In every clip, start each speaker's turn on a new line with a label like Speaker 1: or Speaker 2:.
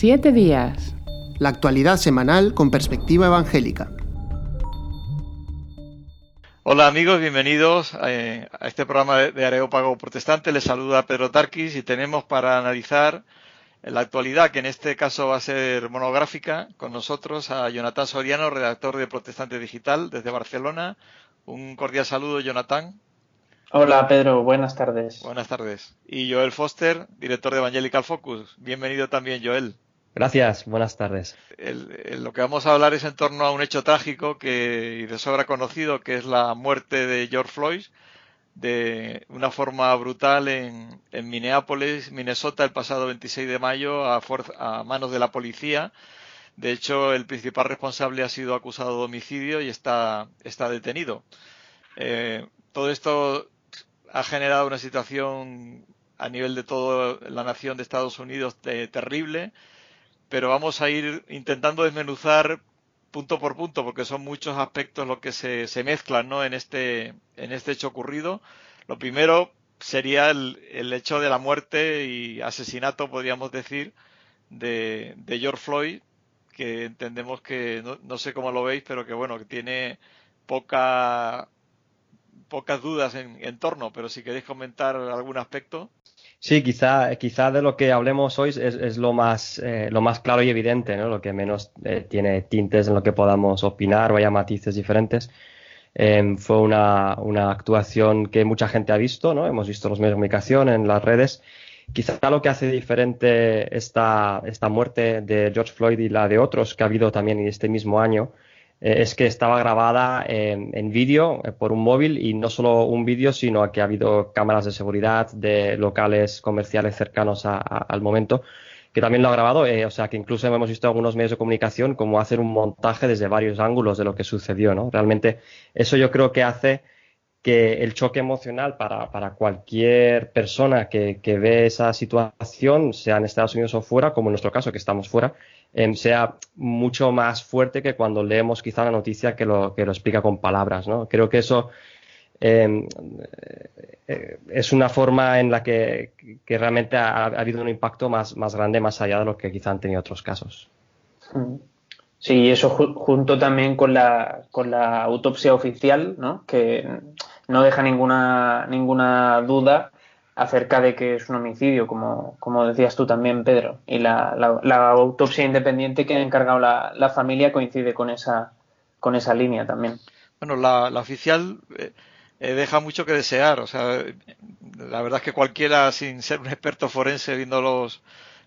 Speaker 1: Siete días.
Speaker 2: La actualidad semanal con perspectiva evangélica.
Speaker 3: Hola amigos, bienvenidos eh, a, este programa de Areópago Protestante. Les saluda Pedro Tarquis y tenemos para analizar la actualidad, que en este caso va a ser monográfica, con nosotros a Jonathan Soriano, redactor de Protestante Digital desde Barcelona. Un cordial saludo, Jonathan.
Speaker 4: Hola Pedro, buenas tardes.
Speaker 3: Buenas tardes. Y Joel Foster, director de Evangelical Focus. Bienvenido también, Joel.
Speaker 5: Gracias, buenas tardes.
Speaker 3: lo que vamos a hablar es en torno a un hecho trágico que y de sobra conocido, que es la muerte de George Floyd de una forma brutal en, Minneapolis, Minnesota, el pasado 26 de mayo a, manos de la policía. De hecho, el principal responsable ha sido acusado de homicidio y está, está detenido. Eh, todo esto ha generado una situación a nivel de toda la nación de Estados Unidos terrible, pero vamos a ir intentando desmenuzar punto por punto, porque son muchos aspectos los que se, mezclan ¿no? en, este, en este hecho ocurrido. Lo primero sería el, el, hecho de la muerte y asesinato, podríamos decir, de, de George Floyd, que entendemos que, no, no, sé cómo lo veis, pero que bueno, que tiene poca pocas dudas en, en torno, pero si queréis comentar algún aspecto.
Speaker 5: Sí, quizá, quizá de lo que hablemos hoy es, es lo, más, eh, lo más claro y evidente, ¿no? lo que menos eh, tiene tintes en lo que podamos opinar o haya matices diferentes. Eh, fue una, una, actuación que mucha gente ha visto, ¿no? hemos visto los medios de comunicación en las redes. Quizá lo que hace diferente esta, esta muerte de George Floyd y la de otros que ha habido también en este mismo año es que estaba grabada en vídeo eh, por un móvil y no solo un vídeo, sino que ha habido cámaras de seguridad de locales comerciales cercanos al momento que también lo ha grabado, eh, o sea que incluso hemos visto algunos medios de comunicación como hacer un montaje desde varios ángulos de lo que sucedió, ¿no? Realmente eso yo creo que hace que el choque emocional para, para cualquier persona que, que, ve esa situación, sea en Estados Unidos o fuera, como en nuestro caso que estamos fuera, eh, sea mucho más fuerte que cuando leemos quizá la noticia que lo, que lo explica con palabras. ¿no? Creo que eso eh, es una forma en la que, que realmente ha, ha, habido un impacto más, más grande, más allá de lo que quizá han tenido otros casos.
Speaker 4: Sí, eso ju junto también con la, con la autopsia oficial, ¿no? que no deja ninguna, ninguna duda acerca de que es un homicidio, como, como decías tú también, Pedro. Y la, la, autopsia independiente que ha encargado la, la, familia coincide con esa, con esa línea también.
Speaker 3: Bueno, la, oficial eh, eh, deja mucho que desear. O sea, la verdad es que cualquiera, sin ser un experto forense, viendo los,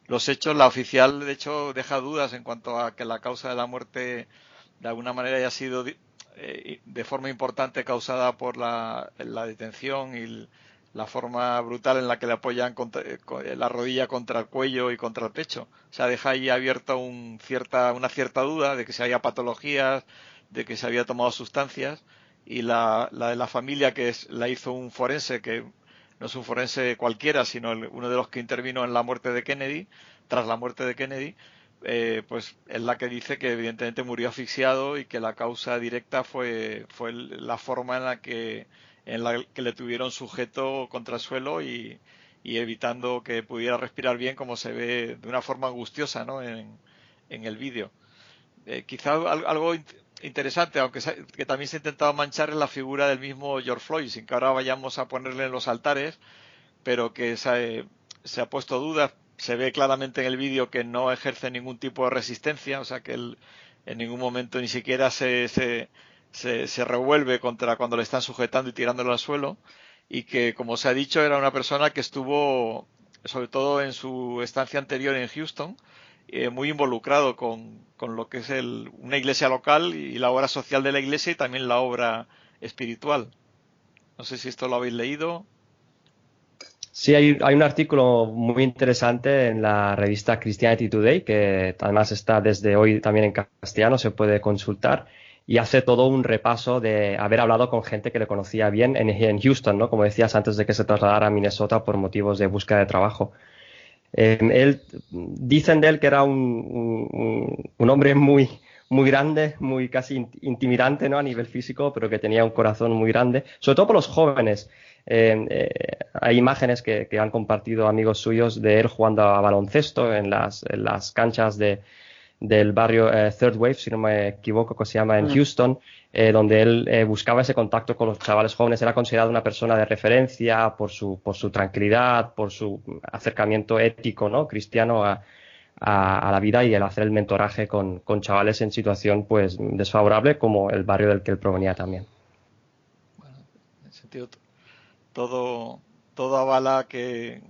Speaker 3: los hechos, la oficial, de hecho, deja dudas en cuanto a que la causa de la muerte, de alguna manera, haya sido eh, de forma importante causada por la, la detención y la forma brutal en la que le apoyan eh, eh, la rodilla contra el cuello y contra el pecho. O sea, deja ahí abierta un cierta, una cierta duda de que se haya patologías, de que se había tomado sustancias. Y la, la de la familia que es, la hizo un forense, que no es un forense cualquiera, sino uno de los que intervino en la muerte de Kennedy, tras la muerte de Kennedy, eh, pues es la que dice que evidentemente murió asfixiado y que la causa directa fue, fue la forma en la que en la que le tuvieron sujeto contra el suelo y, y evitando que pudiera respirar bien como se ve de una forma angustiosa ¿no? en, en el vídeo. Eh, quizá algo interesante, aunque que también se ha intentado manchar en la figura del mismo George Floyd, sin que ahora vayamos a ponerle en los altares, pero que se, se ha puesto dudas. Se ve claramente en el vídeo que no ejerce ningún tipo de resistencia, o sea que él en ningún momento ni siquiera se, se se, se revuelve contra cuando le están sujetando y tirándolo al suelo y que, como se ha dicho, era una persona que estuvo, sobre todo en su estancia anterior en Houston, eh, muy involucrado con, con, lo que es el, una iglesia local y la obra social de la iglesia y también la obra espiritual. No sé si esto lo habéis leído.
Speaker 5: Sí, hay, hay, un artículo muy interesante en la revista Christianity Today, que además está desde hoy también en castellano, se puede consultar y hace todo un repaso de haber hablado con gente que le conocía bien en, Houston, ¿no? Como decías, antes de que se trasladara a Minnesota por motivos de búsqueda de trabajo. Eh, él, dicen de él que era un, un, hombre muy, muy grande, muy casi intimidante ¿no? a nivel físico, pero que tenía un corazón muy grande, sobre todo por los jóvenes. hay imágenes que, han compartido amigos suyos de él jugando a baloncesto en las, en las canchas de, del barrio eh, Third Wave, si no me equivoco, que se llama en mm. Houston, eh, donde él eh, buscaba ese contacto con los chavales jóvenes. Era considerado una persona de referencia por su, por su tranquilidad, por su acercamiento ético, ¿no? Cristiano a, la vida y el hacer el mentoraje con, con, chavales en situación pues desfavorable como el barrio del que él provenía también.
Speaker 3: Bueno, en sentido todo, todo avala que,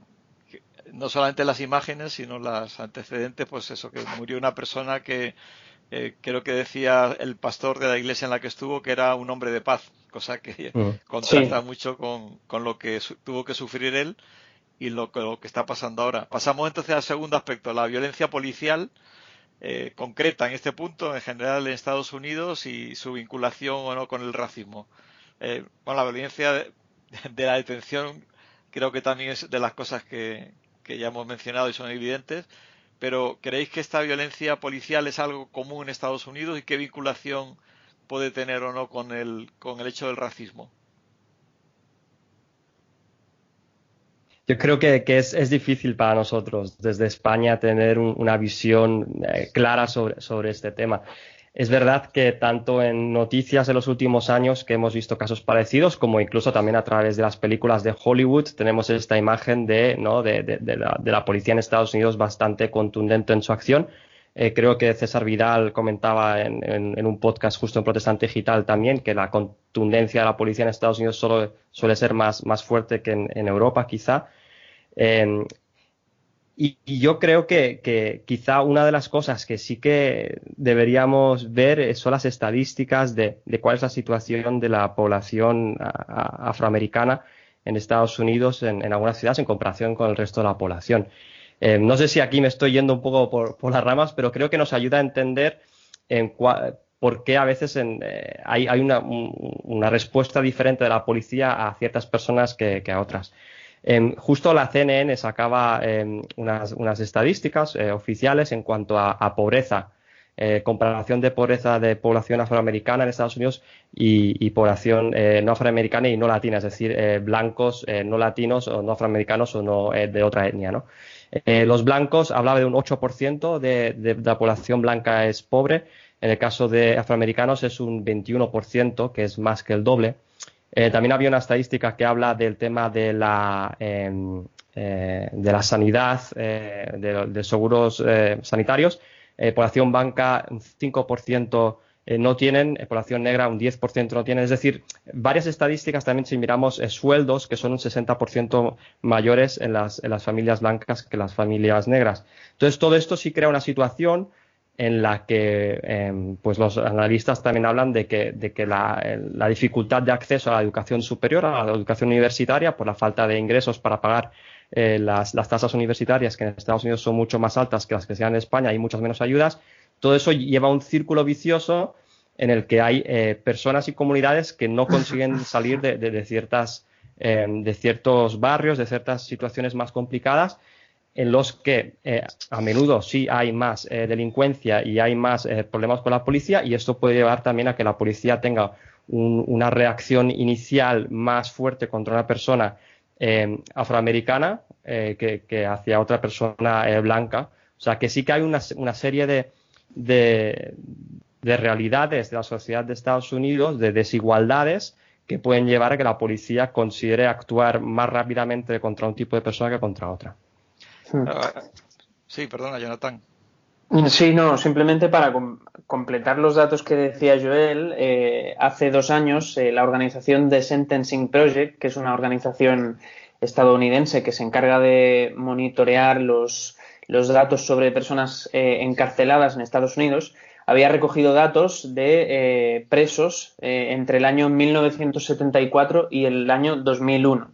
Speaker 3: no solamente las imágenes, sino las antecedentes, pues eso, que murió una persona que eh, creo que decía el pastor de la iglesia en la que estuvo que era un hombre de paz, cosa que mm. contrasta mucho con, con, lo que tuvo que sufrir él y lo, lo, que está pasando ahora. Pasamos entonces al segundo aspecto, la violencia policial. Eh, concreta en este punto, en general en Estados Unidos y su vinculación o no con el racismo. Eh, bueno, la violencia de la detención creo que también es de las cosas que, que ya hemos mencionado y son evidentes, pero ¿creéis que esta violencia policial es algo común en Estados Unidos y qué vinculación puede tener o no con el, con el hecho del racismo?
Speaker 5: Yo creo que, es, difícil para nosotros desde España tener una visión eh, clara sobre, sobre este tema. Es verdad que tanto en noticias de los últimos años que hemos visto casos parecidos, como incluso también a través de las películas de Hollywood, tenemos esta imagen de, la, policía en Estados Unidos bastante contundente en su acción. Eh, creo que César Vidal comentaba en, un podcast justo en Protestante Digital también que la contundencia de la policía en Estados Unidos solo suele ser más, más fuerte que en, Europa, quizá. Eh, y, yo creo que, quizá una de las cosas que sí que deberíamos ver son las estadísticas de, cuál es la situación de la población afroamericana en Estados Unidos, en, algunas ciudades, en comparación con el resto de la población. Eh, no sé si aquí me estoy yendo un poco por, las ramas, pero creo que nos ayuda a entender en por qué a veces eh, hay, una, respuesta diferente de la policía a ciertas personas que a otras. Justo la CNN sacaba em, unas, estadísticas eh, oficiales en cuanto a, pobreza, eh, comparación de pobreza de población afroamericana en Estados Unidos y, población eh, no afroamericana y no latina, es decir, blancos, no latinos o no afroamericanos o no de otra etnia. ¿no? los blancos hablaba de un 8% de, de, la población blanca es pobre, en el caso de afroamericanos es un 21%, que es más que el doble. Eh, también había una estadística que habla del tema de la, em, eh, de la sanidad, eh, de, seguros sanitarios. población blanca, un 5% no tienen, población negra, un 10% no tienen. Es decir, varias estadísticas también si miramos sueldos que son un 60% mayores en las, en las familias blancas que las familias negras. Entonces, todo esto sí crea una situación en la que em, pues los analistas también hablan de que, de que la, dificultad de acceso a la educación superior, a la educación universitaria, por la falta de ingresos para pagar eh, las, tasas universitarias, que en Estados Unidos son mucho más altas que las que se dan en España y muchas menos ayudas, todo eso lleva a un círculo vicioso en el que hay eh, personas y comunidades que no consiguen salir de, de ciertas, em, de ciertos barrios, de ciertas situaciones más complicadas en los que eh, a menudo sí hay más eh, delincuencia y hay más eh, problemas con la policía y esto puede llevar también a que la policía tenga una reacción inicial más fuerte contra una persona afroamericana que, hacia otra persona blanca. O sea que sí que hay una, serie de, de, de realidades de la sociedad de Estados Unidos, de desigualdades que pueden llevar a que la policía considere actuar más rápidamente contra un tipo de persona que contra otra.
Speaker 3: Ah, sí, perdona, Jonathan.
Speaker 4: Sí, no, simplemente para completar los datos que decía Joel, eh, hace dos años eh, la organización The Sentencing Project, que es una organización estadounidense que se encarga de monitorear los, los datos sobre personas eh, encarceladas en Estados Unidos, había recogido datos de presos entre el año 1974 y el año 2001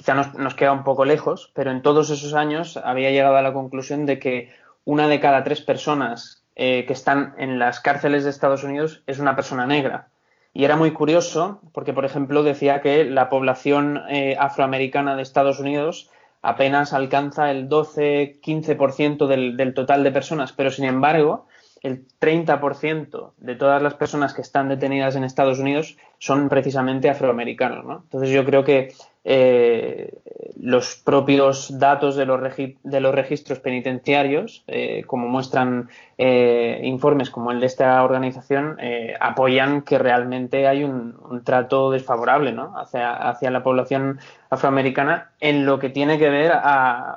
Speaker 4: quizá nos, queda un poco lejos, pero en todos esos años había llegado a la conclusión de que una de cada tres personas eh, que están en las cárceles de Estados Unidos es una persona negra. Y era muy curioso porque, por ejemplo, decía que la población eh, afroamericana de Estados Unidos apenas alcanza el 12-15% del, del total de personas, pero sin embargo, el 30% de todas las personas que están detenidas en Estados Unidos son precisamente afroamericanos. ¿no? Entonces yo creo que eh, los propios datos de los, de los registros penitenciarios, eh, como muestran eh, informes como el de esta organización, apoyan que realmente hay un, trato desfavorable hacia, hacia, la población afroamericana en lo que tiene que ver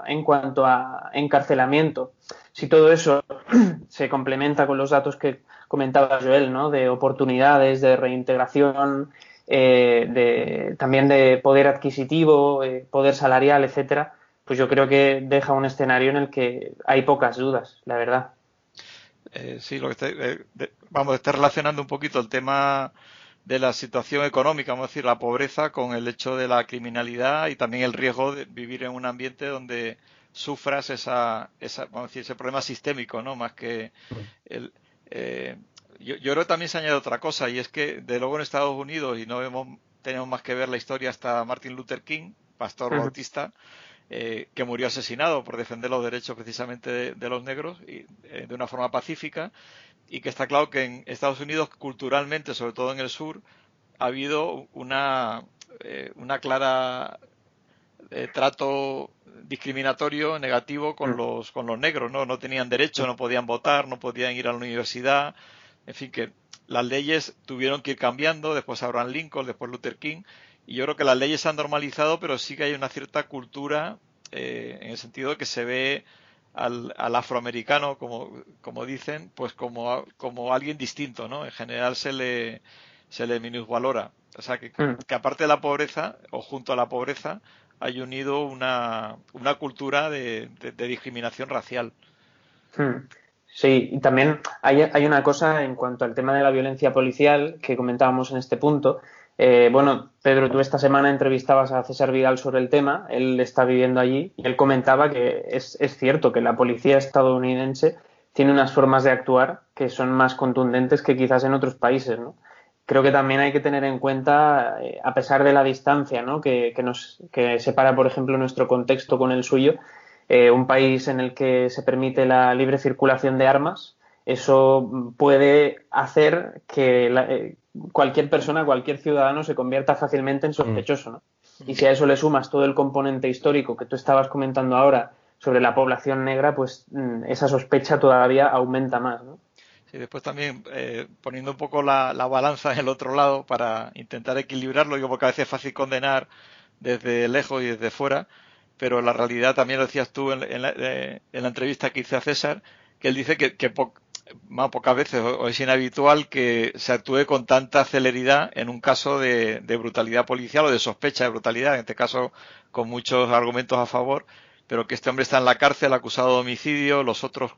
Speaker 4: en cuanto a encarcelamiento. Si todo eso se complementa con los datos que comentaba Joel, ¿no? de oportunidades de reintegración, eh, de, también de poder adquisitivo, eh, poder salarial, etcétera, pues yo creo que deja un escenario en el que hay pocas dudas, la verdad.
Speaker 3: Eh, sí, lo que vamos, está relacionando un poquito el tema de la situación económica, vamos a decir, la pobreza con el hecho de la criminalidad y también el riesgo de vivir en un ambiente donde sufras esa, esa vamos decir, ese problema sistémico, ¿no? Más que el, eh, yo, creo que también se añade otra cosa y es que de luego en Estados Unidos y no tenemos más que ver la historia hasta Martin Luther King, pastor bautista, eh, que murió asesinado por defender los derechos precisamente de, los negros y eh, de una forma pacífica y que está claro que en Estados Unidos culturalmente, sobre todo en el sur, ha habido una, eh, una clara trato discriminatorio negativo con los con los negros no no tenían derecho no podían votar no podían ir a la universidad en fin, que las leyes tuvieron que ir cambiando, después Abraham Lincoln, después Luther King, y yo creo que las leyes se han normalizado, pero sí que hay una cierta cultura eh, en el sentido de que se ve al, afroamericano, como, como dicen, pues como, como alguien distinto, ¿no? En general se le, se le minusvalora. O sea, que, mm. que aparte de la pobreza, o junto a la pobreza, hay unido una, una cultura de, discriminación racial.
Speaker 4: Mm. Sí, y también hay, hay, una cosa en cuanto al tema de la violencia policial que comentábamos en este punto. Eh, bueno, Pedro, tú esta semana entrevistabas a César Vidal sobre el tema, él está viviendo allí y él comentaba que es, es cierto que la policía estadounidense tiene unas formas de actuar que son más contundentes que quizás en otros países. Creo que también hay que tener en cuenta, eh, a pesar de la distancia ¿no? que, que, nos que separa, por ejemplo, nuestro contexto con el suyo, eh, un país en el que se permite la libre circulación de armas, eso puede hacer que eh, cualquier persona, cualquier ciudadano se convierta fácilmente en sospechoso. ¿no? Y si a eso le sumas todo el componente histórico que tú estabas comentando ahora sobre la población negra, pues mm, esa sospecha todavía aumenta más. ¿no?
Speaker 3: Sí, después también eh, poniendo un poco la, balanza en el otro lado para intentar equilibrarlo, digo, porque a veces es fácil condenar desde lejos y desde fuera, pero la realidad también lo decías tú en, la, eh, en la, entrevista que hice a César, que él dice que, más pocas veces o, es inhabitual que se actúe con tanta celeridad en un caso de, brutalidad policial o de sospecha de brutalidad, en este caso con muchos argumentos a favor, pero que este hombre está en la cárcel acusado de homicidio, los otros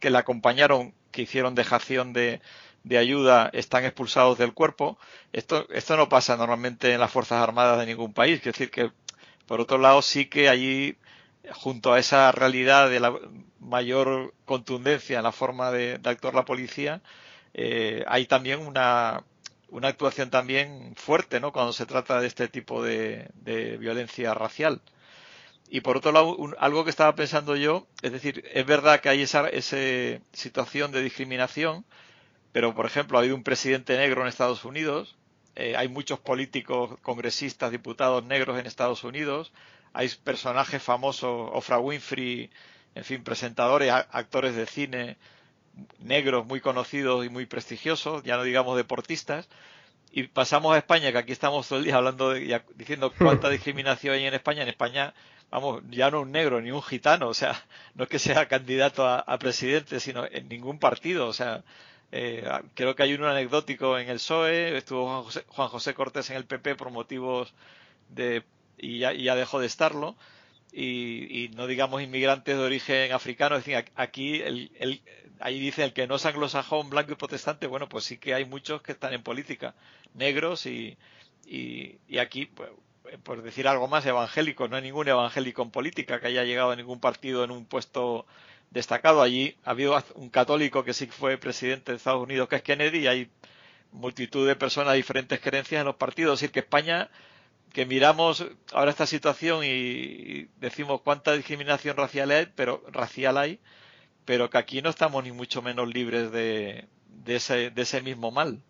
Speaker 3: que le acompañaron, que hicieron dejación de, de ayuda, están expulsados del cuerpo. Esto, esto no pasa normalmente en las Fuerzas Armadas de ningún país, es decir, que por otro lado, sí que allí, junto a esa realidad de la mayor contundencia en la forma de, actuar la policía, eh, hay también una, una actuación también fuerte, ¿no? Cuando se trata de este tipo de, violencia racial. Y por otro lado, algo que estaba pensando yo, es decir, es verdad que hay esa, esa situación de discriminación, pero por ejemplo, ha habido un presidente negro en Estados Unidos, eh, hay muchos políticos, congresistas, diputados negros en Estados Unidos, hay personajes famosos, Oprah Winfrey, en fin, presentadores, actores de cine negros muy conocidos y muy prestigiosos, ya no digamos deportistas, y pasamos a España, que aquí estamos todo el día hablando de, diciendo cuánta discriminación hay en España. En España, vamos, ya no un negro ni un gitano, o sea, no es que sea candidato a, a presidente, sino en ningún partido, o sea, eh, creo que hay uno anecdótico en el PSOE, estuvo Juan José, Cortés en el PP por motivos de y ya, ya dejó de estarlo. Y, no digamos inmigrantes de origen africano, es decir, aquí el, ahí dice el que no es anglosajón, blanco y protestante, bueno, pues sí que hay muchos que están en política, negros y, y, y aquí, pues, por decir algo más, evangélicos, no hay ningún evangélico en política que haya llegado a ningún partido en un puesto destacado. Allí ha habido un católico que sí fue presidente de Estados Unidos, que es Kennedy, y hay multitud de personas de diferentes creencias en los partidos. Es decir, que España, que miramos ahora esta situación y decimos cuánta discriminación racial hay, pero, racial hay, pero que aquí no estamos ni mucho menos libres de, de, ese, de ese mismo mal,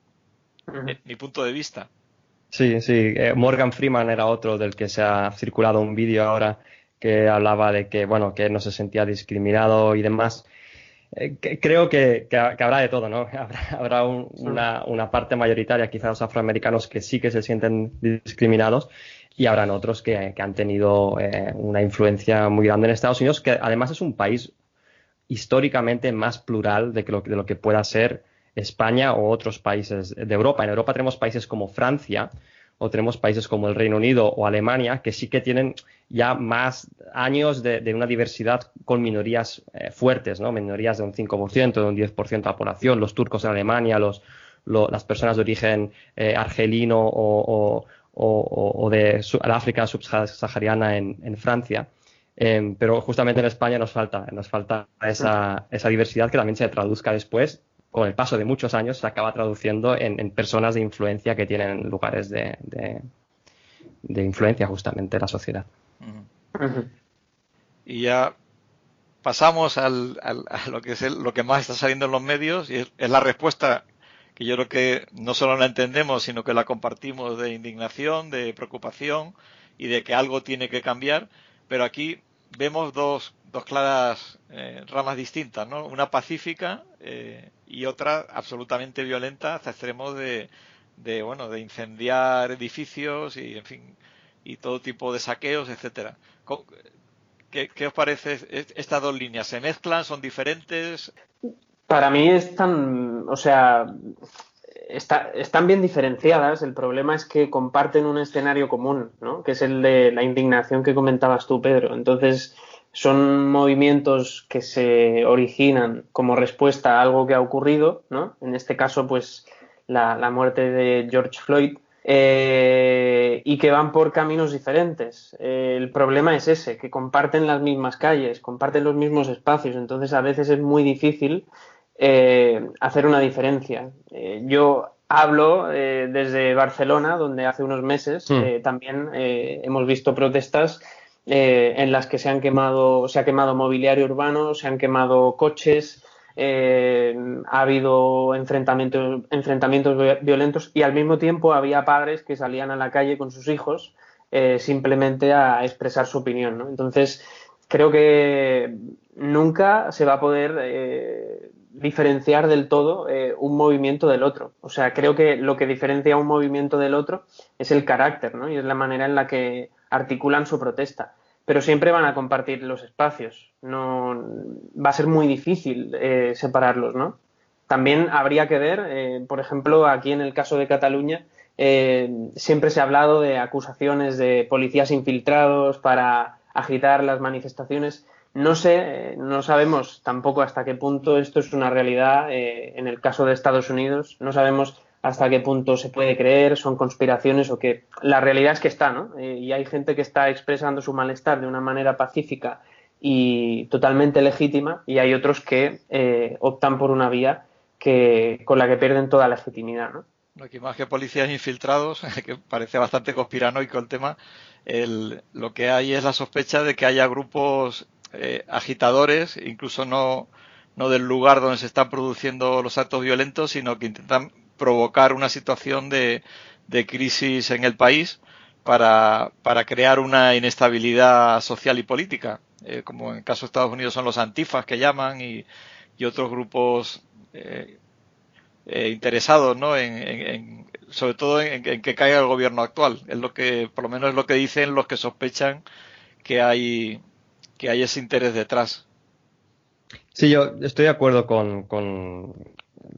Speaker 3: mi punto de vista.
Speaker 5: Sí, sí. Eh, Morgan Freeman era otro del que se ha circulado un vídeo ahora que hablaba de que, bueno, que no se sentía discriminado y demás. Eh, creo que, habrá de todo, ¿no? Habrá, una, parte mayoritaria, quizás los afroamericanos, que sí que se sienten discriminados y habrán otros que, han tenido eh, una influencia muy grande en Estados Unidos, que además es un país históricamente más plural de, lo, de lo que pueda ser España o otros países de Europa. En Europa tenemos países como Francia o tenemos países como el Reino Unido o Alemania que sí que tienen ya más años de, una diversidad con minorías eh, fuertes, ¿no? Minorías de un 5%, de un 10% de la población, los turcos en Alemania, los, las personas de origen eh, argelino o, de África subsahariana en, Francia. Em, pero justamente en España nos falta, nos falta esa, esa diversidad que también se traduzca después con el paso de muchos años se acaba traduciendo en, personas de influencia que tienen lugares de, influencia justamente en la sociedad.
Speaker 3: Y ya pasamos al, a lo que es lo que más está saliendo en los medios y es, la respuesta que yo creo que no solo la entendemos, sino que la compartimos de indignación, de preocupación y de que algo tiene que cambiar. Pero aquí vemos dos, dos claras eh, ramas distintas, ¿no? Una pacífica eh, y otra absolutamente violenta hasta extremos de, de, bueno, de incendiar edificios y, en fin, y todo tipo de saqueos, etcétera. ¿Qué, os parece estas dos líneas? ¿Se mezclan? ¿Son diferentes?
Speaker 4: Para mí están, o sea, están bien diferenciadas. El problema es que comparten un escenario común, ¿no? Que es el de la indignación que comentabas tú, Pedro. Entonces, son movimientos que se originan como respuesta a algo que ha ocurrido, ¿no? En este caso, pues la, muerte de George Floyd, eh, y que van por caminos diferentes. Eh, el problema es ese, que comparten las mismas calles, comparten los mismos espacios, entonces a veces es muy difícil eh, hacer una diferencia. yo hablo desde Barcelona, donde hace unos meses hmm. también hemos visto protestas eh, en las que se han quemado, se ha quemado mobiliario urbano, se han quemado coches, eh, ha habido enfrentamientos, enfrentamientos violentos y al mismo tiempo había padres que salían a la calle con sus hijos eh, simplemente a expresar su opinión. Entonces, creo que nunca se va a poder diferenciar del todo un movimiento del otro. O sea, creo que lo que diferencia un movimiento del otro es el carácter, ¿no? Y es la manera en la que articulan su protesta. Pero siempre van a compartir los espacios. No, va a ser muy difícil eh, separarlos, ¿no? También habría que ver, eh, por ejemplo, aquí en el caso de Cataluña, eh, siempre se ha hablado de acusaciones de policías infiltrados para agitar las manifestaciones. No sé, no sabemos tampoco hasta qué punto esto es una realidad en el caso de Estados Unidos. No sabemos hasta qué punto se puede creer, son conspiraciones o que la realidad es que está, ¿no? Eh, y hay gente que está expresando su malestar de una manera pacífica y totalmente legítima y hay otros que eh, optan por una vía que con la que pierden toda legitimidad, ¿no?
Speaker 3: Aquí más que policías infiltrados, que parece bastante conspiranoico el tema, lo que hay es la sospecha de que haya grupos eh, agitadores, incluso no, no del lugar donde se están produciendo los actos violentos, sino que intentan provocar una situación de, de crisis en el país para, para, crear una inestabilidad social y política, eh, como en el caso de Estados Unidos son los antifas que llaman y, y otros grupos eh, eh, interesados, ¿no? En, sobre todo en, que caiga el gobierno actual. Es lo que, por lo menos es lo que dicen los que sospechan que hay que hay ese interés detrás.
Speaker 5: Sí, yo estoy de acuerdo con,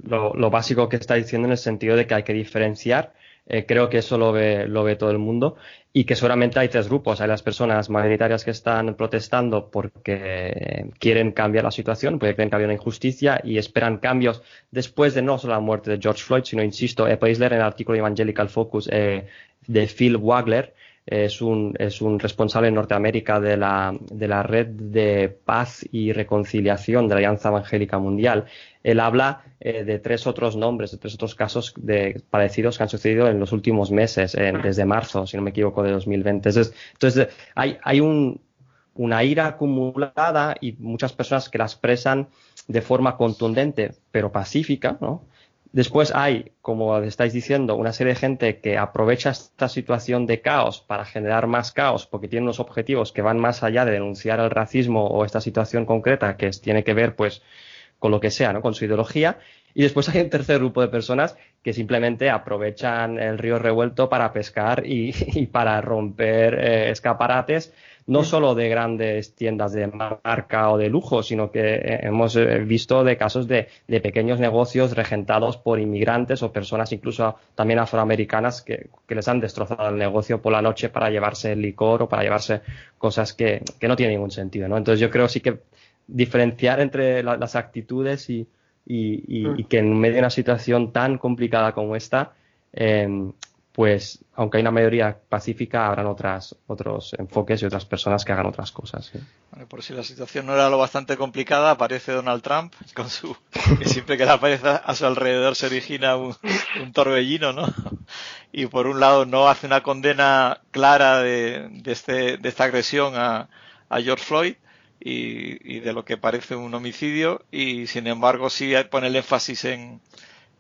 Speaker 5: lo, básico que está diciendo en el sentido de que hay que diferenciar. Eh, creo que eso lo ve, lo ve todo el mundo y que seguramente hay tres grupos. Hay las personas mayoritarias que están protestando porque quieren cambiar la situación, porque creen que había una injusticia y esperan cambios después de no solo la muerte de George Floyd, sino, insisto, eh, podéis leer en el artículo Evangelical Focus eh, de Phil Wagler, es un, es un responsable en Norteamérica de la, de la red de paz y reconciliación de la Alianza Evangélica Mundial. Él habla eh, de tres otros nombres, de tres otros casos de parecidos que han sucedido en los últimos meses, desde marzo, si no me equivoco, de 2020. Entonces, entonces hay, hay un, una ira acumulada y muchas personas que la expresan de forma contundente, pero pacífica, ¿no? Después hay, como estáis diciendo, una serie de gente que aprovecha esta situación de caos para generar más caos porque tiene unos objetivos que van más allá de denunciar el racismo o esta situación concreta que tiene que ver pues con lo que sea, ¿no? con su ideología. Y después hay un tercer grupo de personas que simplemente aprovechan el río revuelto para pescar y, para romper eh, escaparates no solo de grandes tiendas de marca o de lujo, sino que eh, hemos eh, visto de casos de, pequeños negocios regentados por inmigrantes o personas incluso también afroamericanas que, les han destrozado el negocio por la noche para llevarse el licor o para llevarse cosas que, no tienen ningún sentido. ¿no? Entonces yo creo sí que diferenciar entre las actitudes y, mm. que en medio de una situación tan complicada como esta, eh, pues aunque hay una mayoría pacífica, habrán otras, otros enfoques y otras personas que hagan otras cosas.
Speaker 3: por si la situación no era lo bastante complicada, aparece Donald Trump con su siempre que le aparece a su alrededor se origina un, torbellino, ¿no? Y por un lado no hace una condena clara de, de, este, de esta agresión a, a George Floyd y, y de lo que parece un homicidio y sin embargo sí pone el énfasis en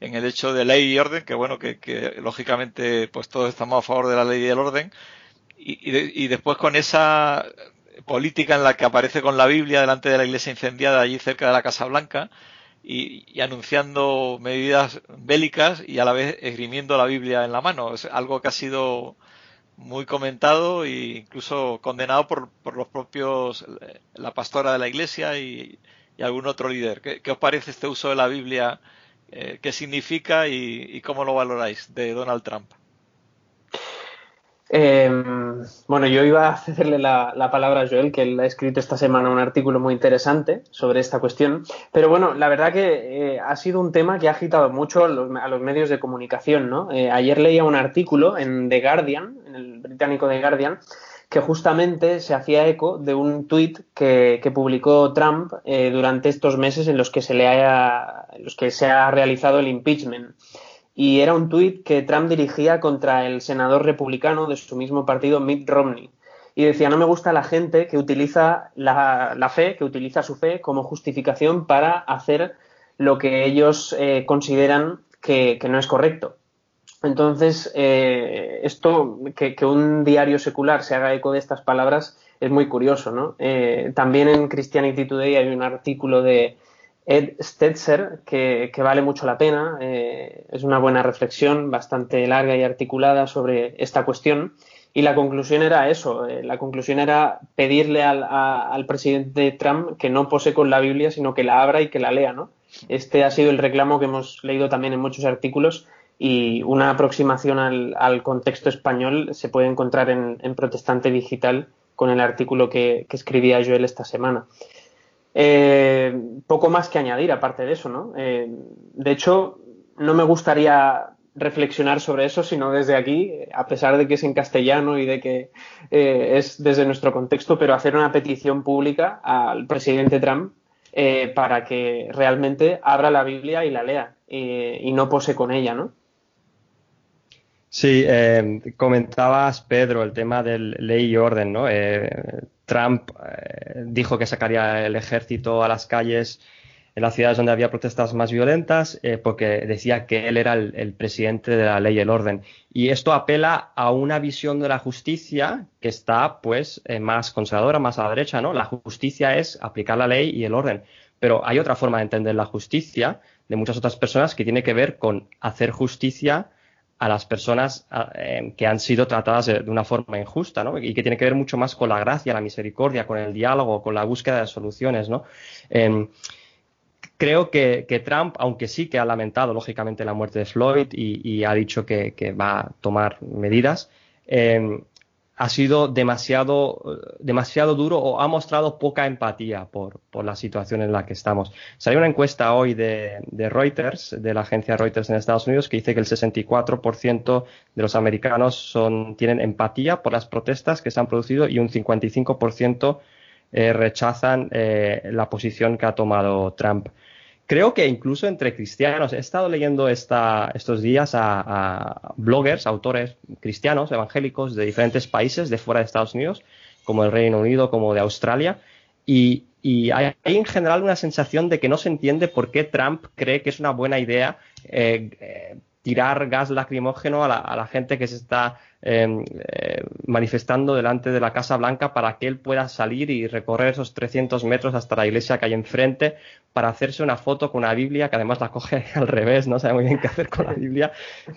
Speaker 3: en el hecho de ley y orden, que bueno, que, que lógicamente pues todos estamos a favor de la ley y el orden, y, y, después con esa política en la que aparece con la Biblia delante de la iglesia incendiada allí cerca de la Casa Blanca y, y, anunciando medidas bélicas y a la vez esgrimiendo la Biblia en la mano. Es algo que ha sido muy comentado e incluso condenado por, por los propios, la pastora de la iglesia y, y algún otro líder. ¿Qué, ¿Qué, os parece este uso de la Biblia eh, qué significa y, cómo lo valoráis de Donald Trump.
Speaker 4: Em, bueno, yo iba a cederle la, palabra a Joel, que él ha escrito esta semana un artículo muy interesante sobre esta cuestión. Pero bueno, la verdad que eh, ha sido un tema que ha agitado mucho a los, medios de comunicación. ¿no? Eh, ayer leía un artículo en The Guardian, en el británico The Guardian, que justamente se hacía eco de un tuit que, publicó Trump eh, durante estos meses en los que se le haya, en los que se ha realizado el impeachment. Y era un tuit que Trump dirigía contra el senador republicano de su mismo partido, Mitt Romney. Y decía, no me gusta la gente que utiliza la, fe, que utiliza su fe como justificación para hacer lo que ellos eh, consideran que no es correcto. Entonces, eh, esto, que, un diario secular se haga eco de estas palabras es muy curioso, ¿no? Eh, también en Christianity Today hay un artículo de Ed Stetzer que, vale mucho la pena. Eh, es una buena reflexión, bastante larga y articulada sobre esta cuestión. Y la conclusión era eso, la conclusión era pedirle al, al, presidente Trump que no pose con la Biblia, sino que la abra y que la lea, ¿no? Este ha sido el reclamo que hemos leído también en muchos artículos y una aproximación al, contexto español se puede encontrar en, Protestante Digital con el artículo que, escribía Joel esta semana. Eh, poco más que añadir aparte de eso, ¿no? Eh, de hecho, no me gustaría reflexionar sobre eso, sino desde aquí, a pesar de que es en castellano y de que eh, es desde nuestro contexto, pero hacer una petición pública al presidente Trump para que realmente abra la Biblia y la lea y no pose con ella, ¿no?
Speaker 5: Sí, eh, comentabas, Pedro, el tema del ley y orden, ¿no? Eh, Trump eh, dijo que sacaría el ejército a las calles en las ciudades donde había protestas más violentas porque decía que él era el, presidente de la ley y el orden. Y esto apela a una visión de la justicia que está, pues, más conservadora, más a la derecha, ¿no? La justicia es aplicar la ley y el orden. Pero hay otra forma de entender la justicia de muchas otras personas que tiene que ver con hacer justicia a las personas eh, que han sido tratadas de, una forma injusta, ¿no? Y que tiene que ver mucho más con la gracia, la misericordia, con el diálogo, con la búsqueda de soluciones, ¿no? Em, creo que, Trump, aunque sí que ha lamentado lógicamente la muerte de Floyd y, ha dicho que, va a tomar medidas, em, ha sido demasiado, demasiado duro o ha mostrado poca empatía por, por, la situación en la que estamos. Salió una encuesta hoy de, de, Reuters, de la agencia Reuters en Estados Unidos, que dice que el 64% de los americanos son, tienen empatía por las protestas que se han producido y un 55% eh, rechazan eh, la posición que ha tomado Trump creo que incluso entre cristianos, he estado leyendo esta, estos días a, bloggers, autores cristianos, evangélicos de diferentes países de fuera de Estados Unidos, como el Reino Unido, como de Australia, y, hay, en general una sensación de que no se entiende por qué Trump cree que es una buena idea eh, eh, tirar gas lacrimógeno a la, gente que se está em, eh, manifestando delante de la Casa Blanca para que él pueda salir y recorrer esos 300 metros hasta la iglesia que hay enfrente para hacerse una foto con una Biblia, que además la coge al revés, no sabe muy bien qué hacer con la Biblia.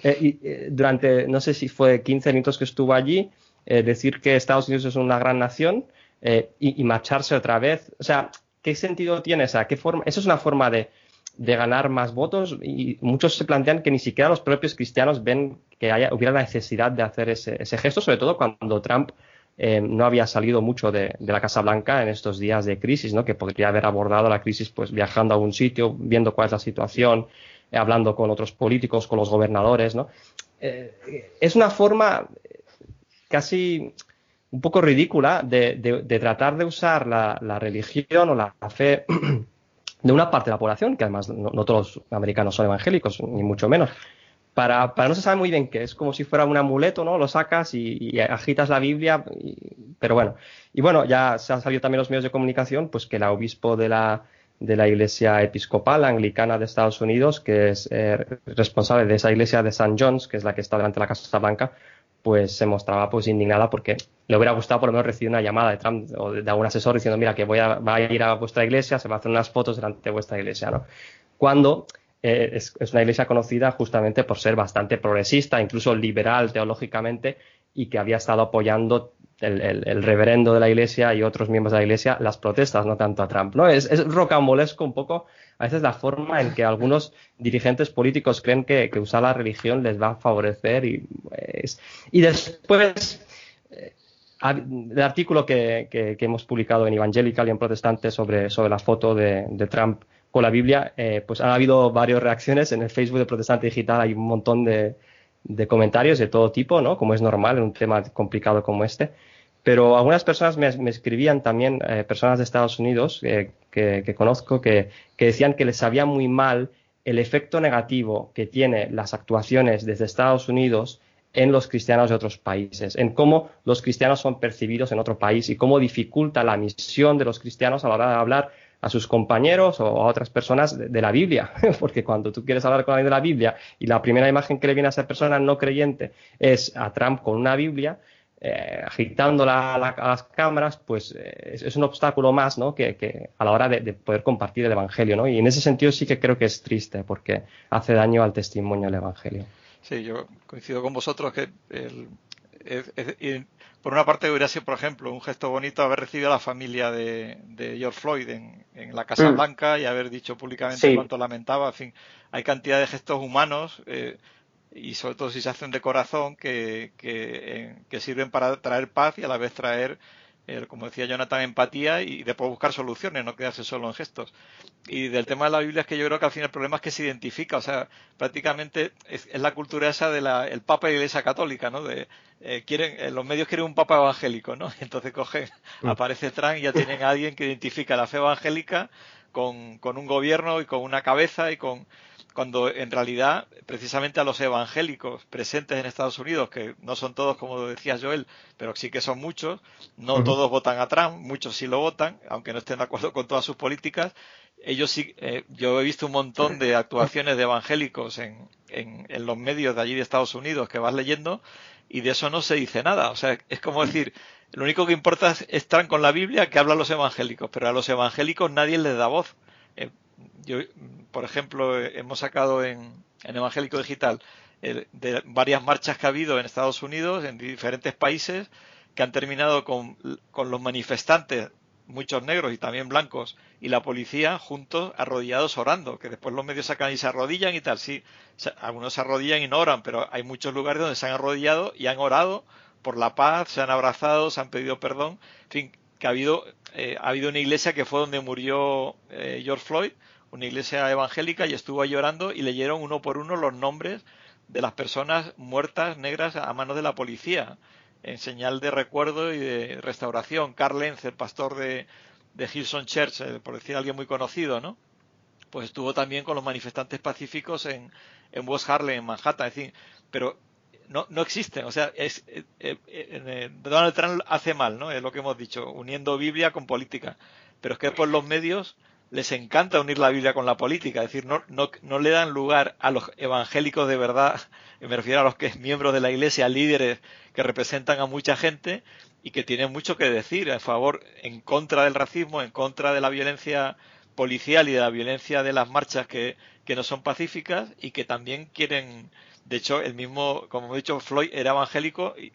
Speaker 5: y durante, no sé si fue 15 minutos que estuvo allí, decir que Estados Unidos es una gran nación eh, y, marcharse otra vez. O sea, ¿qué sentido tiene esa? ¿Qué forma? Eso es una forma de, ganar más votos y muchos se plantean que ni siquiera los propios cristianos ven que haya, hubiera la necesidad de hacer ese, gesto, sobre todo cuando Trump eh, no había salido mucho de, la Casa Blanca en estos días de crisis, ¿no? que podría haber abordado la crisis pues viajando a un sitio, viendo cuál es la situación, eh, hablando con otros políticos, con los gobernadores. ¿no? es una forma casi un poco ridícula de, tratar de usar la, religión o la fe de una parte de la población, que además no, todos los americanos son evangélicos, ni mucho menos, para, no se sabe muy bien qué, es como si fuera un amuleto, ¿no? Lo sacas y, agitas la Biblia, pero bueno, y bueno, ya se han salido también los medios de comunicación, pues que el obispo de la, de la Iglesia Episcopal Anglicana de Estados Unidos, que es eh, responsable de esa iglesia de St. John's, que es la que está delante de la Casa Blanca, pues se mostraba pues indignada porque le hubiera gustado por lo menos recibir una llamada de Trump o de, algún asesor diciendo, mira, que voy a, ir a vuestra iglesia, se va a hacer unas fotos delante de vuestra iglesia, ¿no? Cuando eh, es, una iglesia conocida justamente por ser bastante progresista, incluso liberal teológicamente, y que había estado apoyando el, reverendo de la iglesia y otros miembros de la iglesia las protestas, no tanto a Trump. ¿no? Es rocambolesco un poco a veces la forma en que algunos dirigentes políticos creen que, usar la religión les va a favorecer y, después eh, el artículo que, hemos publicado en Evangelical y en Protestante sobre, sobre la foto de, Trump con la Biblia, eh, pues han habido varias reacciones en el Facebook de Protestante Digital, hay un montón de, de comentarios de todo tipo, ¿no? Como es normal en un tema complicado como este. Pero algunas personas me, escribían también, eh, personas de Estados Unidos eh, que, conozco, que, decían que les sabía muy mal el efecto negativo que tiene las actuaciones desde Estados Unidos en los cristianos de otros países, en cómo los cristianos son percibidos en otro país y cómo dificulta la misión de los cristianos a la hora de hablar a sus compañeros o a otras personas de, la Biblia, porque cuando tú quieres hablar con alguien de la Biblia y la primera imagen que le viene a esa persona no creyente es a Trump con una Biblia, eh, agitando las cámaras, pues eh, es, un obstáculo más, ¿no? Que, a la hora de, poder compartir el Evangelio, ¿no? Y en ese sentido sí que creo que es triste porque hace daño al testimonio del Evangelio.
Speaker 3: Sí, yo coincido con vosotros que por una parte hubiera sido, por ejemplo, un gesto bonito haber recibido a la familia de, George Floyd en, la Casa mm. Blanca y haber dicho públicamente cuánto lamentaba. En fin, hay cantidad de gestos humanos. Eh, y sobre todo si se hacen de corazón que, que, que sirven para traer paz y a la vez traer como decía Jonathan, empatía y después buscar soluciones, no quedarse solo en gestos. Y del tema de la Biblia es que yo creo que al final el problema es que se identifica, o sea, prácticamente es, la cultura esa del el Papa y la Iglesia Católica, ¿no? De, eh, quieren, eh, los medios quieren un Papa evangélico, ¿no? Y entonces cogen, mm. aparece Trump y ya tienen a alguien que identifica la fe evangélica con, con un gobierno y con una cabeza y con cuando en realidad precisamente a los evangélicos presentes en Estados Unidos, que no son todos como decía Joel, pero sí que son muchos, no todos votan a Trump, muchos sí lo votan, aunque no estén de acuerdo con todas sus políticas, ellos sí, eh, yo he visto un montón de actuaciones de evangélicos en, en, en, los medios de allí de Estados Unidos que vas leyendo y de eso no se dice nada. O sea, es como decir, lo único que importa es Trump con la Biblia que hablan los evangélicos, pero a los evangélicos nadie les da voz. Eh, yo, por ejemplo, eh, hemos sacado en, Evangélico Digital eh, de varias marchas que ha habido en Estados Unidos, en diferentes países, que han terminado con, los manifestantes, muchos negros y también blancos, y la policía juntos, arrodillados, orando, que después los medios sacan y se arrodillan y tal. Sí, algunos se arrodillan y no oran, pero hay muchos lugares donde se han arrodillado y han orado por la paz, se han abrazado, se han pedido perdón. En fin, que ha habido, eh, ha habido una iglesia que fue donde murió George Floyd, una iglesia evangélica y estuvo llorando y leyeron uno por uno los nombres de las personas muertas negras a manos de la policía en señal de recuerdo y de restauración. Carl Lenz, el pastor de, de Hillsong Church, eh, por decir alguien muy conocido, ¿no? Pues estuvo también con los manifestantes pacíficos en, en West Harlem, en Manhattan. Es decir, pero no, no existen. O sea, es, eh, eh, Donald Trump hace mal, ¿no? Es lo que hemos dicho, uniendo Biblia con política pero es que por los medios les encanta unir la Biblia con la política, es decir, no, no, no le dan lugar a los evangélicos de verdad, me refiero a los que es miembros de la iglesia, líderes que representan a mucha gente y que tienen mucho que decir a favor, en contra del racismo, en contra de la violencia policial y de la violencia de las marchas que, que no son pacíficas y que también quieren, de hecho, el mismo, como he dicho, Floyd era evangélico y,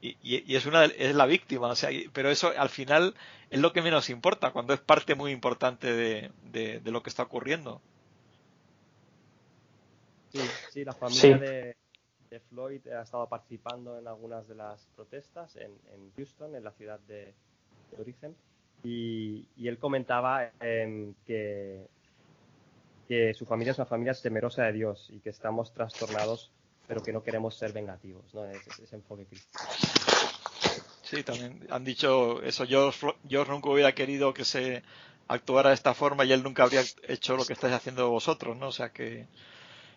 Speaker 3: y, es una es la víctima, o sea, pero eso al final es lo que menos importa cuando es parte muy importante de, de, lo que está ocurriendo.
Speaker 5: Sí, sí la familia De, Floyd ha estado participando en algunas de las protestas en, en Houston, en la ciudad de, origen, y, y, él comentaba em, que, que su familia es una familia temerosa de Dios y que estamos trastornados pero que no queremos ser vengativos, ¿no? Ese, enfoque cristiano.
Speaker 3: Sí, también han dicho eso. Yo, yo nunca hubiera querido que se actuara de esta forma y él nunca habría hecho lo que estáis haciendo vosotros, ¿no? O sea que,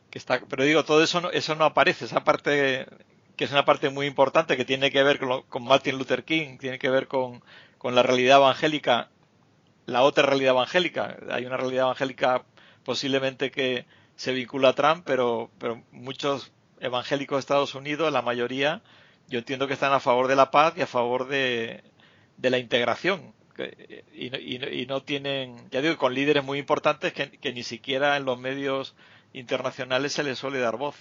Speaker 3: que está. Pero digo, todo eso no, eso no aparece. Esa parte que es una parte muy importante que tiene que ver con, con Martin Luther King, tiene que ver con, con la realidad evangélica, la otra realidad evangélica. Hay una realidad evangélica posiblemente que se vincula a Trump, pero, pero muchos evangélicos de Estados Unidos, la mayoría, yo entiendo que están a favor de la paz y a favor de, la integración. Y, no tienen, ya digo, con líderes muy importantes que, ni siquiera en los medios internacionales se les suele dar voz.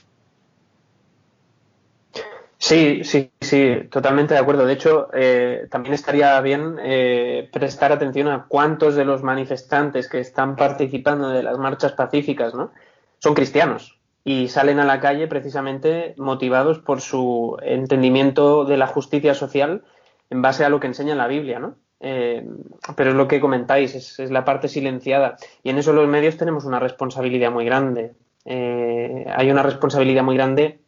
Speaker 4: Sí, sí, sí, totalmente de acuerdo. De hecho, eh, también estaría bien eh, prestar atención a cuántos de los manifestantes que están participando de las marchas pacíficas, ¿no? Son cristianos y salen a la calle precisamente motivados por su entendimiento de la justicia social en base a lo que enseña la Biblia, ¿no? Eh, pero es lo que comentáis, es, la parte silenciada. Y en eso los medios tenemos una responsabilidad muy grande. Eh, hay una responsabilidad muy grande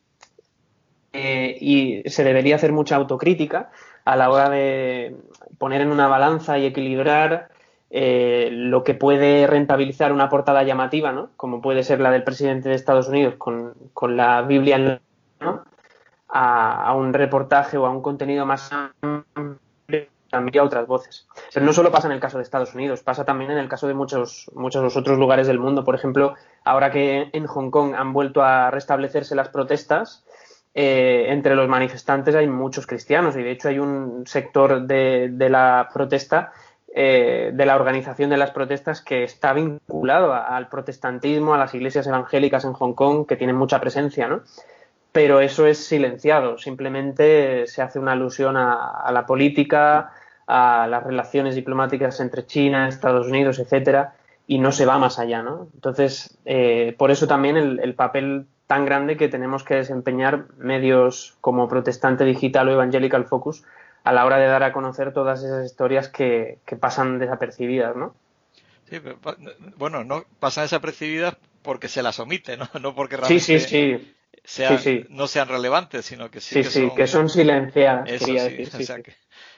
Speaker 4: y se debería hacer mucha autocrítica a la hora de poner en una balanza y equilibrar eh, lo que puede rentabilizar una portada llamativa, ¿no? como puede ser la del presidente de Estados Unidos con, con la Biblia en ¿no? a, un reportaje o a un contenido más amplio también a otras voces. Pero no solo pasa en el caso de Estados Unidos, pasa también en el caso de muchos, muchos otros lugares del mundo. Por ejemplo, ahora que en Hong Kong han vuelto a restablecerse las protestas, eh, entre los manifestantes hay muchos cristianos y de hecho hay un sector de, de la protesta eh, de la organización de las protestas que está vinculado al protestantismo, a las iglesias evangélicas en Hong Kong, que tienen mucha presencia, ¿no? Pero eso es silenciado, simplemente se hace una alusión a, la política, a las relaciones diplomáticas entre China, Estados Unidos, etcétera, y no se va más allá, ¿no? Entonces, eh, por eso también el, papel tan grande que tenemos que desempeñar medios como Protestante Digital o Evangelical Focus a la hora de dar a conocer todas esas historias que, pasan desapercibidas, ¿no?
Speaker 3: Sí, bueno, no pasan desapercibidas porque se las omite, ¿no? No porque realmente
Speaker 4: sí, sí,
Speaker 3: sí. no sean relevantes, sino que sí,
Speaker 4: que, son, que son silenciadas,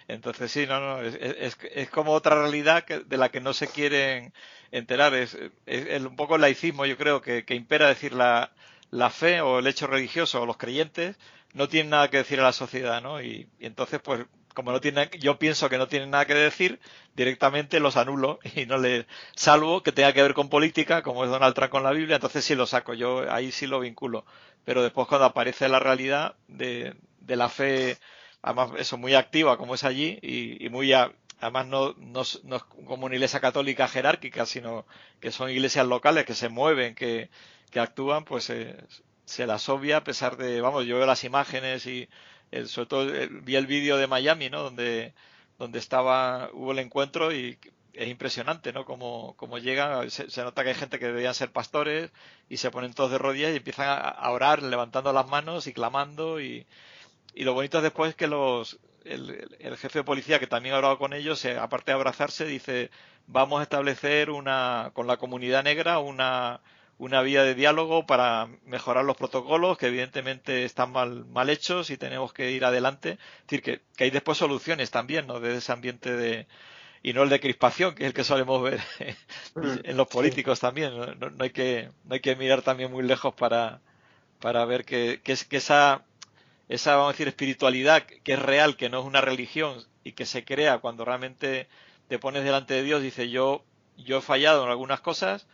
Speaker 3: entonces sí, no, no, es, es, como otra realidad que, de la que no se quieren enterar. Es, es, un poco el laicismo, yo creo, que, que impera decir la, la fe o el hecho religioso o los creyentes no tienen nada que decir a la sociedad, ¿no? Y, entonces, pues, como no tiene, yo pienso que no tienen nada que decir, directamente los anulo y no les, salvo que tenga que ver con política, como es Donald Trump con la Biblia, entonces sí lo saco, yo ahí sí lo vinculo. Pero después cuando aparece la realidad de, de la fe, además eso muy activa como es allí y, muy, además no, no, no, como una iglesia católica jerárquica, sino que son iglesias locales que se mueven, que, que actúan, pues eh, se las obvia a pesar de, vamos, yo veo las imágenes y el, sobre todo vi el vídeo de Miami, ¿no? Donde, donde estaba, hubo el encuentro y es impresionante, ¿no? Como, como llegan, se, nota que hay gente que deberían ser pastores y se ponen todos de rodillas y empiezan a, orar levantando las manos y clamando y, y lo bonito es después que los, el, el, jefe de policía que también ha orado con ellos, aparte de abrazarse, dice, vamos a establecer una, con la comunidad negra una, una vía de diálogo para mejorar los protocolos que evidentemente están mal, mal hechos y tenemos que ir adelante. Es decir, que, que hay después soluciones también, ¿no? De ese ambiente de, y no el de crispación, que es el que solemos ver mm. en los políticos también. ¿no? No, hay que, no hay que mirar también muy lejos para, para ver que, que, es, que esa, esa, vamos a decir, espiritualidad que es real, que no es una religión y que se crea cuando realmente te pones delante de Dios, dice yo, yo he fallado en algunas cosas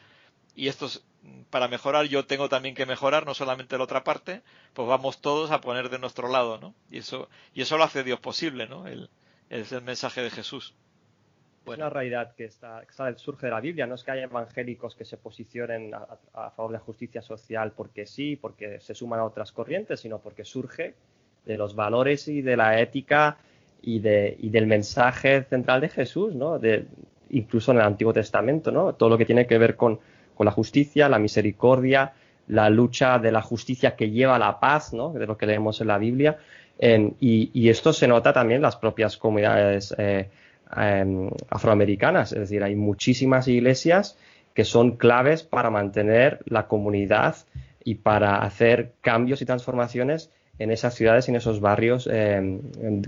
Speaker 3: y esto es, para mejorar yo tengo también que mejorar, no solamente la otra parte, pues vamos todos a poner de nuestro lado, ¿no? Y eso, y eso lo hace Dios posible, ¿no? El, es el mensaje de Jesús.
Speaker 5: Bueno. una realidad que está, surge de la Biblia, no es que haya evangélicos que se posicionen a, favor de la justicia social porque sí, porque se suman a otras corrientes, sino porque surge de los valores y de la ética y, de, y del mensaje central de Jesús, ¿no? De, incluso en el Antiguo Testamento, ¿no? Todo lo que tiene que ver con, con la justicia, la misericordia, la lucha de la justicia que lleva a la paz, ¿no? De lo que leemos en la Biblia. y, esto se nota también en las propias comunidades eh, em, afroamericanas, es decir, hay muchísimas iglesias que son claves para mantener la comunidad y para hacer cambios y transformaciones en esas ciudades y en esos barrios em,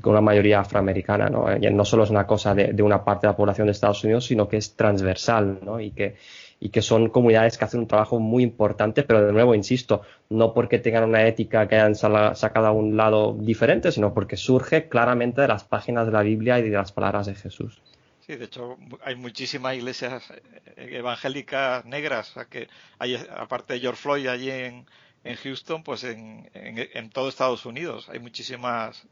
Speaker 5: con una mayoría afroamericana. ¿no? no solo es una cosa de, de, una parte de la población de Estados Unidos, sino que es transversal ¿no? y, que, y que son comunidades que hacen un trabajo muy importante, pero de nuevo, insisto, no porque tengan una ética que hayan sacado a un lado diferente, sino porque surge claramente de las páginas de la Biblia y de las palabras de Jesús.
Speaker 3: Sí, de hecho hay muchísimas iglesias eh, evangélicas negras, que hay, aparte de George Floyd allí en, Houston, pues en, en, todo Estados Unidos hay muchísimas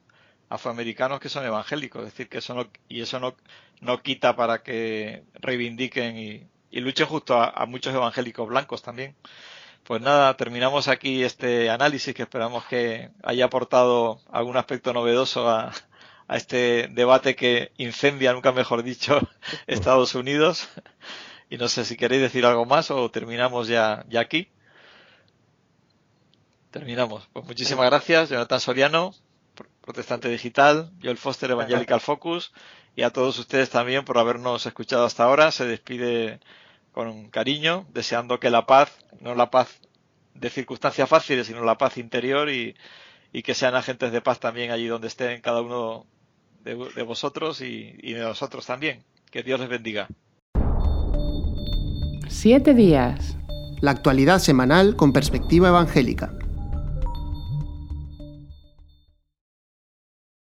Speaker 3: afroamericanos que son evangélicos, es decir, que eso no, y eso no, no quita para que reivindiquen y, y luche justo a, muchos evangélicos blancos también. Pues nada, terminamos aquí este análisis que esperamos que haya aportado algún aspecto novedoso a, a este debate que incendia, nunca mejor dicho, Estados Unidos. Y no sé si queréis decir algo más o terminamos ya, ya aquí. Terminamos. Pues muchísimas gracias, Jonathan Soriano, protestante digital, Joel Foster, Evangelical Focus, y a todos ustedes también por habernos escuchado hasta ahora. Se despide con cariño, deseando que la paz, no la paz de circunstancias fáciles, sino la paz interior y, que sean agentes de paz también allí donde estén cada uno de, vosotros y, y de nosotros también. Que Dios les bendiga.
Speaker 2: Siete días. La actualidad semanal con perspectiva evangélica.